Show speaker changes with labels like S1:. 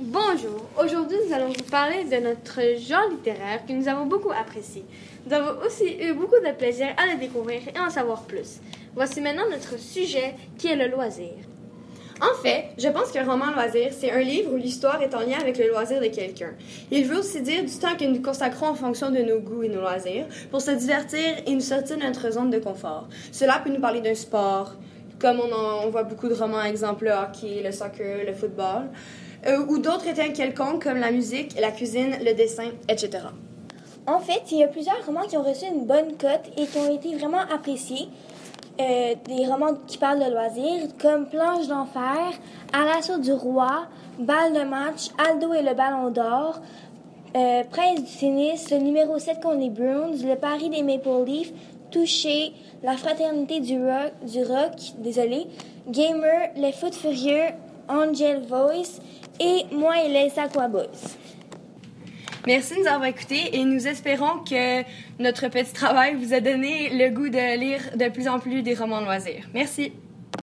S1: Bonjour, aujourd'hui nous allons vous parler de notre genre littéraire que nous avons beaucoup apprécié. Nous avons aussi eu beaucoup de plaisir à le découvrir et en savoir plus. Voici maintenant notre sujet qui est le loisir.
S2: En fait, je pense qu'un roman loisir, c'est un livre où l'histoire est en lien avec le loisir de quelqu'un. Il veut aussi dire du temps que nous consacrons en fonction de nos goûts et nos loisirs pour se divertir et nous sortir de notre zone de confort. Cela peut nous parler d'un sport, comme on, en, voit beaucoup de romans, exemple le hockey, le soccer, le football euh, ou d'autres étaient quelconques comme la musique, la cuisine, le dessin, etc.
S3: En fait, il y a plusieurs romans qui ont reçu une bonne cote et qui ont été vraiment appréciés. Euh, des romans qui parlent de loisirs, comme Planche d'enfer, À l'assaut du roi, Balle de match, Aldo et le ballon d'or, euh, Prince du tennis, le numéro 7 contre les Bruins, Le pari des Maple Leafs, Touché, La fraternité du rock, du rock désolé, Gamer, Les foot furieux, Angel Voice et moi et les Aquaboys.
S2: Merci de nous avoir écoutés et nous espérons que notre petit travail vous a donné le goût de lire de plus en plus des romans loisirs. Merci.